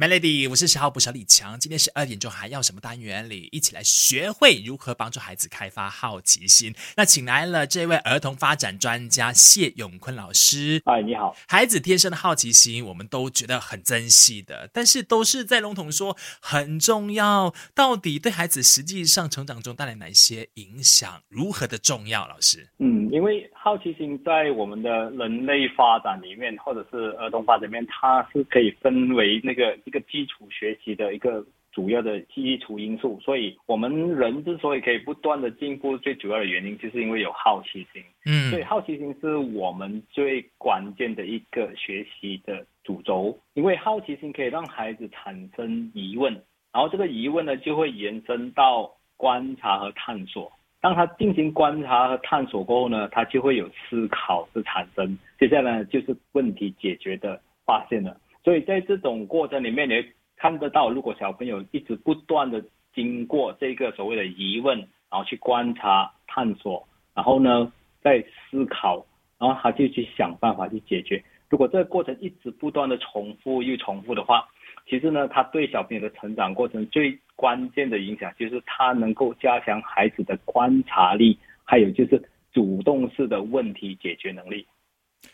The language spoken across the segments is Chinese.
Melody，我是十号补小李强。今天十二点钟还要什么单元里，一起来学会如何帮助孩子开发好奇心。那请来了这位儿童发展专家谢永坤老师。哎，你好。孩子天生的好奇心，我们都觉得很珍惜的，但是都是在笼统说很重要。到底对孩子实际上成长中带来哪些影响？如何的重要？老师，嗯，因为好奇心在我们的人类发展里面，或者是儿童发展里面，它是可以分为那个。一个基础学习的一个主要的基础因素，所以我们人之所以可以不断的进步，最主要的原因就是因为有好奇心。嗯，所以好奇心是我们最关键的一个学习的主轴，因为好奇心可以让孩子产生疑问，然后这个疑问呢就会延伸到观察和探索。当他进行观察和探索过后呢，他就会有思考的产生，接下来就是问题解决的发现了。所以在这种过程里面，你看得到，如果小朋友一直不断的经过这个所谓的疑问，然后去观察、探索，然后呢再思考，然后他就去想办法去解决。如果这个过程一直不断的重复又重复的话，其实呢，他对小朋友的成长过程最关键的影响就是他能够加强孩子的观察力，还有就是主动式的问题解决能力。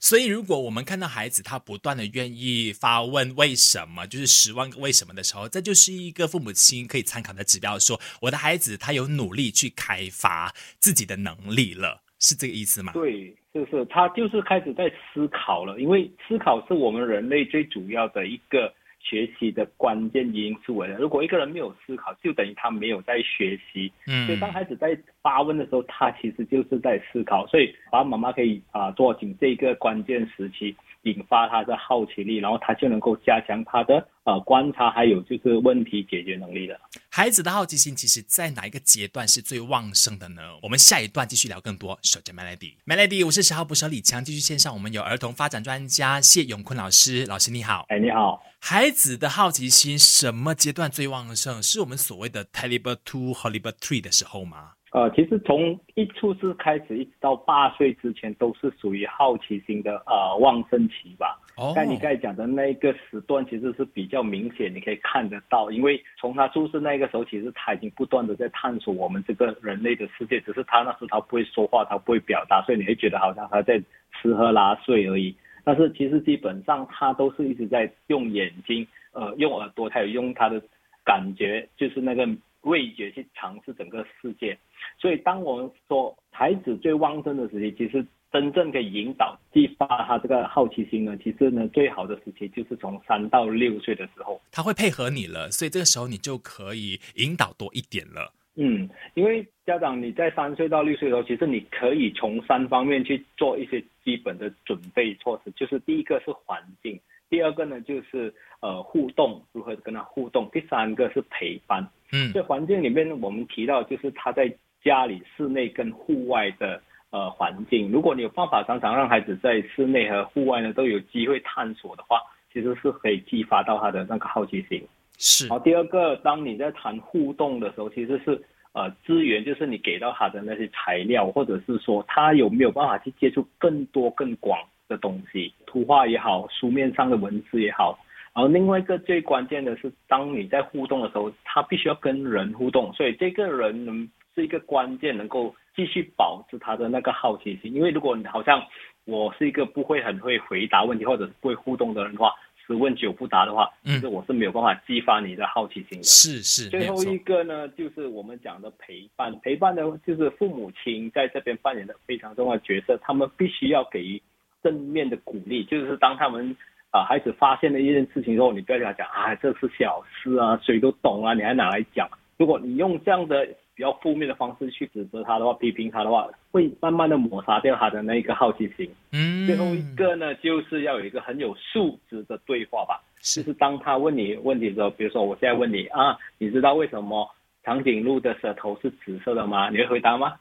所以，如果我们看到孩子他不断的愿意发问为什么，就是十万个为什么的时候，这就是一个父母亲可以参考的指标，说我的孩子他有努力去开发自己的能力了，是这个意思吗？对，就是他就是开始在思考了，因为思考是我们人类最主要的一个。学习的关键因素了。如果一个人没有思考，就等于他没有在学习。嗯，所以当孩子在发问的时候，他其实就是在思考。所以爸爸妈妈可以啊，抓紧这个关键时期，引发他的好奇力，然后他就能够加强他的呃观察，还有就是问题解决能力的。孩子的好奇心，其实在哪一个阶段是最旺盛的呢？我们下一段继续聊更多。守着 Melody，Melody，我是十号捕手李强，继续线上，我们有儿童发展专家谢永坤老师，老师你好。哎，你好。孩子的好奇心什么阶段最旺盛？是我们所谓的 t e l e b r two、h o l l y b r three 的时候吗？呃，其实从一出世开始，一直到八岁之前，都是属于好奇心的呃旺盛期吧。哦。但你刚才讲的那个时段，其实是比较明显，你可以看得到，因为从他出世那个时候，其实他已经不断的在探索我们这个人类的世界，只是他那时他不会说话，他不会表达，所以你会觉得好像他在吃喝拉睡而已。但是其实基本上他都是一直在用眼睛，呃，用耳朵，还有用他的感觉，就是那个味觉去尝试整个世界。所以当我们说孩子最旺盛的时期，其实真正可以引导、激发他这个好奇心呢，其实呢，最好的时期就是从三到六岁的时候。他会配合你了，所以这个时候你就可以引导多一点了。嗯，因为家长你在三岁到六岁的时候，其实你可以从三方面去做一些基本的准备措施，就是第一个是环境，第二个呢就是呃互动，如何跟他互动，第三个是陪伴。嗯，在环境里面我们提到就是他在家里室内跟户外的呃环境，如果你有办法常常让孩子在室内和户外呢都有机会探索的话，其实是可以激发到他的那个好奇心。是，好，第二个，当你在谈互动的时候，其实是呃资源，就是你给到他的那些材料，或者是说他有没有办法去接触更多更广的东西，图画也好，书面上的文字也好。然后另外一个最关键的是，当你在互动的时候，他必须要跟人互动，所以这个人能是一个关键，能够继续保持他的那个好奇心。因为如果你好像我是一个不会很会回答问题，或者是不会互动的人的话。十问九不答的话，其实我是没有办法激发你的好奇心的。是是。最后一个呢，就是我们讲的陪伴。陪伴呢，就是父母亲在这边扮演的非常重要的角色。他们必须要给予正面的鼓励，就是当他们啊孩子发现了一件事情之后，你不要跟他讲啊这是小事啊，谁都懂啊，你还拿来讲。如果你用这样的。比较负面的方式去指责他的话，批评他的话，会慢慢的抹杀掉他的那一个好奇心。嗯，最后一个呢，就是要有一个很有素质的对话吧。就是当他问你问题的时候，比如说我现在问你啊，你知道为什么长颈鹿的舌头是紫色的吗？你会回答吗？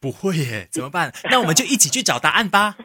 不会耶，怎么办？那我们就一起去找答案吧。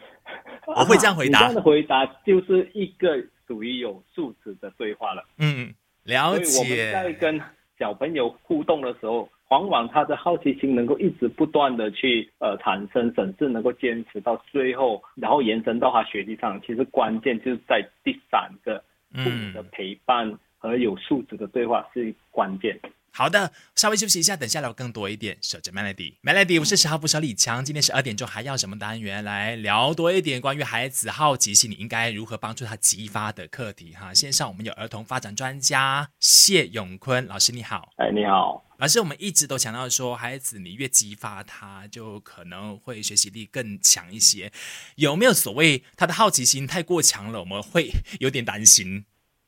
我会这样回答。这样的回答就是一个属于有素质的对话了。嗯，了解。我们在跟小朋友互动的时候。往往他的好奇心能够一直不断的去呃产生，甚至能够坚持到最后，然后延伸到他学习上。其实关键就是在第三个父母的陪伴和有素质的对话是关键。好的，稍微休息一下，等下聊更多一点。守着 Melody，Melody，我是十号不少李强。今天十二点钟还要什么单元来聊多一点关于孩子好奇心，你应该如何帮助他激发的课题哈？线上我们有儿童发展专家谢永坤老师，你好。哎，你好，老师，我们一直都强调说，孩子你越激发他，就可能会学习力更强一些。有没有所谓他的好奇心太过强了，我们会有点担心？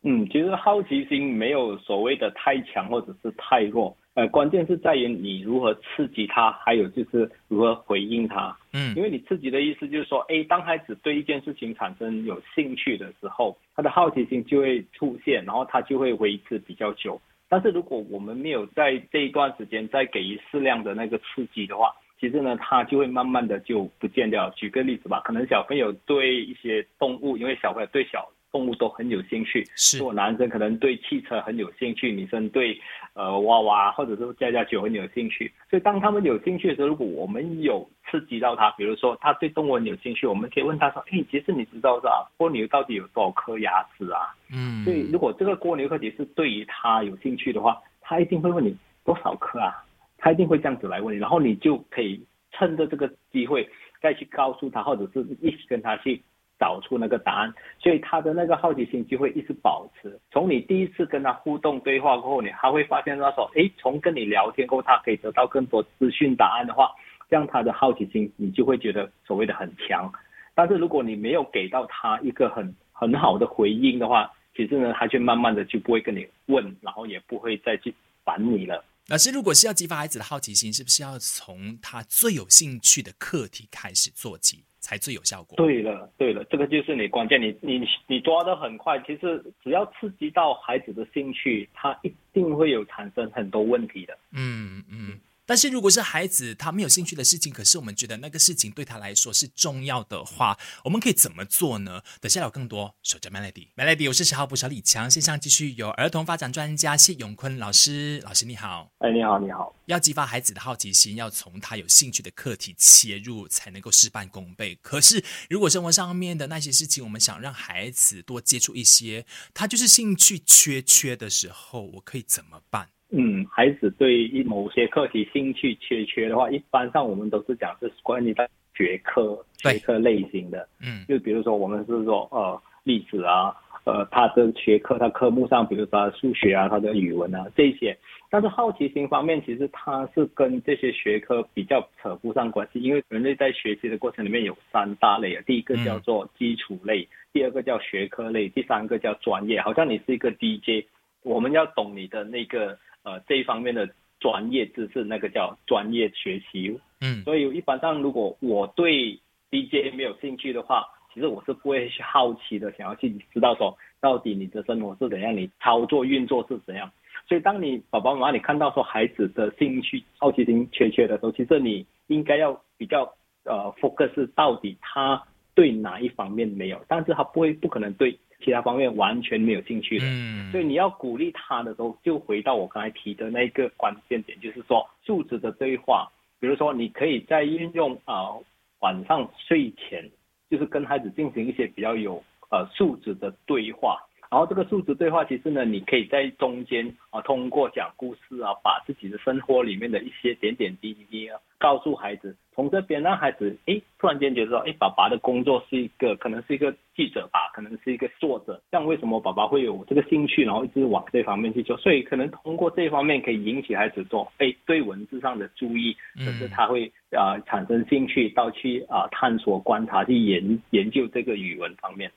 嗯，其实好奇心没有所谓的太强或者是太弱，呃，关键是在于你如何刺激他，还有就是如何回应他。嗯，因为你刺激的意思就是说，哎，当孩子对一件事情产生有兴趣的时候，他的好奇心就会出现，然后他就会维持比较久。但是如果我们没有在这一段时间再给予适量的那个刺激的话，其实呢，他就会慢慢的就不见掉。举个例子吧，可能小朋友对一些动物，因为小朋友对小。动物都很有兴趣，是。我男生可能对汽车很有兴趣，女生对呃娃娃或者是家家酒很有兴趣。所以当他们有兴趣的时候，如果我们有刺激到他，比如说他对动物很有兴趣，我们可以问他说：“哎，其实你知道是吧？蜗牛到底有多少颗牙齿啊？”嗯。所以如果这个蜗牛课题是对于他有兴趣的话，他一定会问你多少颗啊？他一定会这样子来问你，然后你就可以趁着这个机会再去告诉他，或者是一起跟他去。找出那个答案，所以他的那个好奇心就会一直保持。从你第一次跟他互动对话过后，你还会发现他说，哎，从跟你聊天过后，他可以得到更多资讯答案的话，这样他的好奇心你就会觉得所谓的很强。但是如果你没有给到他一个很很好的回应的话，其实呢，他就慢慢的就不会跟你问，然后也不会再去烦你了。老师，如果是要激发孩子的好奇心，是不是要从他最有兴趣的课题开始做起？才最有效果。对了，对了，这个就是你关键，你你你抓的很快。其实只要刺激到孩子的兴趣，他一定会有产生很多问题的。嗯嗯。但是如果是孩子他没有兴趣的事情，可是我们觉得那个事情对他来说是重要的话，我们可以怎么做呢？等下有更多，守着 Melody，Melody，我是十号补小李强，线上继续有儿童发展专家谢永坤老师，老师你好，哎你好你好，要激发孩子的好奇心，要从他有兴趣的课题切入，才能够事半功倍。可是如果生活上面的那些事情，我们想让孩子多接触一些，他就是兴趣缺缺的时候，我可以怎么办？嗯，孩子对一某些课题兴趣缺缺的话，一般上我们都是讲是关于他学科学科类型的。嗯，就比如说我们是说呃历史啊，呃他的学科他科目上，比如说数学啊，他的语文啊这些。但是好奇心方面，其实它是跟这些学科比较扯不上关系，因为人类在学习的过程里面有三大类啊，第一个叫做基础类，第二个叫学科类，第三个叫专业。好像你是一个 DJ，我们要懂你的那个。呃，这一方面的专业知识，那个叫专业学习。嗯，所以一般上，如果我对 DJ 没有兴趣的话，其实我是不会去好奇的，想要去知道说到底你的生活是怎样，你操作运作是怎样。所以，当你爸爸妈妈你看到说孩子的兴趣、好奇心缺缺的时候，其实你应该要比较呃 focus 到底他对哪一方面没有，但是他不会不可能对。其他方面完全没有兴趣的，嗯，所以你要鼓励他的时候，就回到我刚才提的那个关键点，就是说素质的对话。比如说，你可以在运用啊晚上睡前，就是跟孩子进行一些比较有呃素质的对话。然后这个数字对话，其实呢，你可以在中间啊，通过讲故事啊，把自己的生活里面的一些点点滴滴啊，告诉孩子。从这边让孩子，哎，突然间觉得说，哎，爸爸的工作是一个，可能是一个记者吧，可能是一个作者。像为什么爸爸会有这个兴趣，然后一直往这方面去做？所以可能通过这方面可以引起孩子做，哎，对文字上的注意，甚至他会啊产生兴趣到去啊探索、观察、去研研究这个语文方面。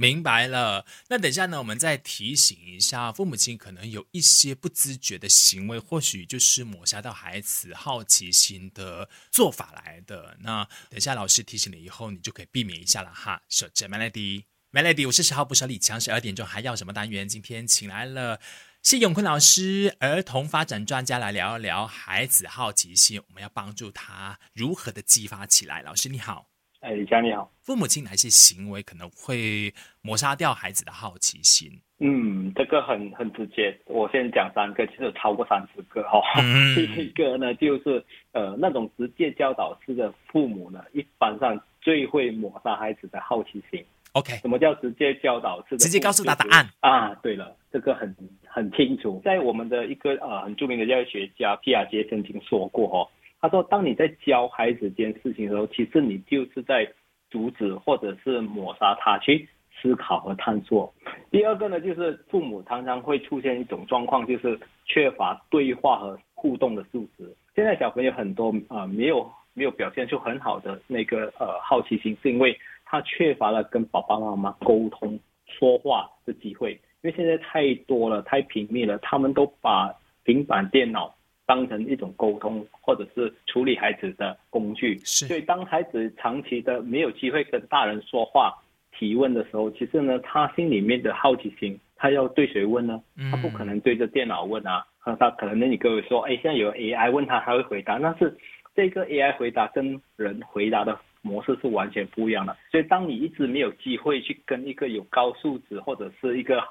明白了，那等一下呢，我们再提醒一下父母亲，可能有一些不自觉的行为，或许就是抹杀到孩子好奇心的做法来的。那等一下老师提醒了以后，你就可以避免一下了哈。守着 Melody，Melody，我是十号不少李强，十二点钟还要什么单元？今天请来了谢永坤老师，儿童发展专家来聊一聊孩子好奇心，我们要帮助他如何的激发起来。老师你好。哎，李佳你好。父母亲哪些行为可能会抹杀掉孩子的好奇心？嗯，这个很很直接，我先讲三个，其实超过三十个哈。第一个呢，就是呃那种直接教导式的父母呢，一般上最会抹杀孩子的好奇心。OK，什么叫直接教导式的？直接告诉他答案啊？对了，这个很很清楚。在我们的一个呃很著名的教育学家皮亚杰曾经说过哦，他说当你在教孩子这件事情的时候，其实你就是在阻止或者是抹杀他去思考和探索。第二个呢，就是父母常常会出现一种状况，就是缺乏对话和互动的素质。现在小朋友很多啊，没有没有表现出很好的那个呃好奇心，是因为他缺乏了跟爸爸妈妈沟通说话的机会。因为现在太多了，太频密了，他们都把平板电脑当成一种沟通或者是处理孩子的工具。是，所以当孩子长期的没有机会跟大人说话、提问的时候，其实呢，他心里面的好奇心，他要对谁问呢？他不可能对着电脑问啊。他可能那你各位说，哎，现在有 AI 问他，他会回答，但是这个 AI 回答跟人回答的。模式是完全不一样的，所以当你一直没有机会去跟一个有高素质或者是一个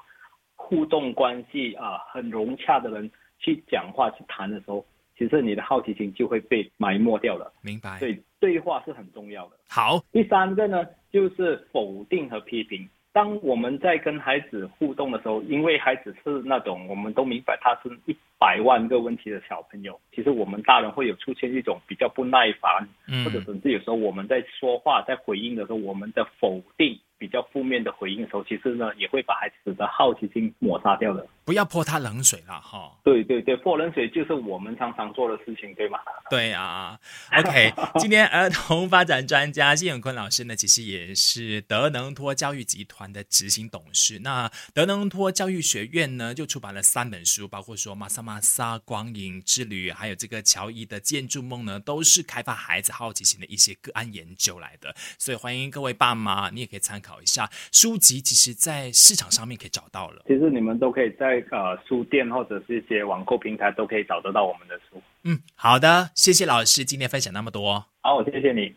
互动关系啊很融洽的人去讲话去谈的时候，其实你的好奇心就会被埋没掉了。明白。所以对话是很重要的。好，第三个呢就是否定和批评。当我们在跟孩子互动的时候，因为孩子是那种我们都明白他是一百万个问题的小朋友，其实我们大人会有出现一种比较不耐烦，或者甚至有时候我们在说话在回应的时候，我们的否定。比较负面的回应的时候，其实呢也会把孩子的好奇心抹杀掉的。不要泼他冷水了哈。对对对，泼冷水就是我们常常做的事情，对吗？对啊。OK，今天儿童发展专家谢永坤老师呢，其实也是德能托教育集团的执行董事。那德能托教育学院呢，就出版了三本书，包括说《马萨马萨光影之旅》，还有这个乔伊的建筑梦呢，都是开发孩子好奇心的一些个案研究来的。所以欢迎各位爸妈，你也可以参考。一下书籍，其实，在市场上面可以找到了。其实你们都可以在呃书店或者是一些网购平台都可以找得到我们的书。嗯，好的，谢谢老师今天分享那么多。好，谢谢你。